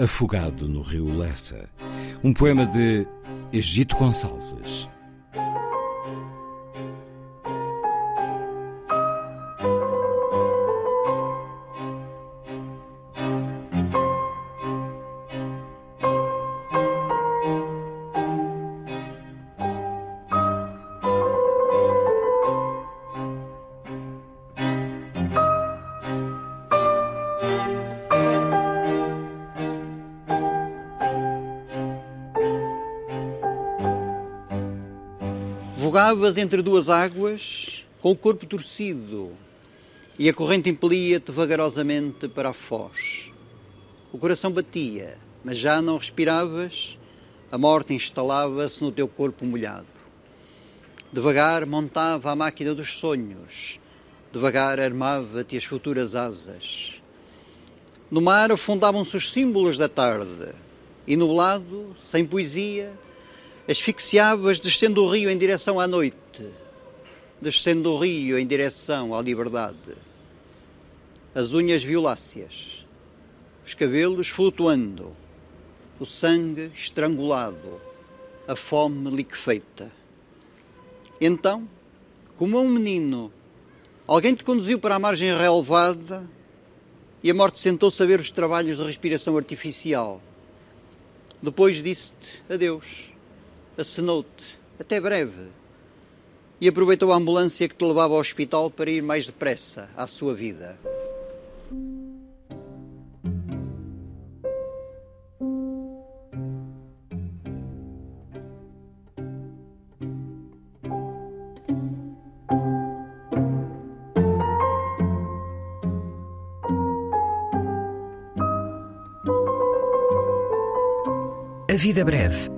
Afogado no rio Lessa, um poema de Egito Gonçalves. Vogavas entre duas águas, com o corpo torcido, e a corrente impelia-te vagarosamente para a foz. O coração batia, mas já não respiravas, a morte instalava-se no teu corpo molhado. Devagar montava a máquina dos sonhos, devagar armava-te as futuras asas. No mar afundavam-se os símbolos da tarde, e nublado, sem poesia, asfixiavas descendo o rio em direção à noite, descendo o rio em direção à liberdade. As unhas violáceas, os cabelos flutuando, o sangue estrangulado, a fome liquefeita. Então, como um menino, alguém te conduziu para a margem relevada e a morte sentou-se a ver os trabalhos de respiração artificial. Depois disse-te adeus acenou-te, até breve, e aproveitou a ambulância que te levava ao hospital para ir mais depressa à sua vida. A vida breve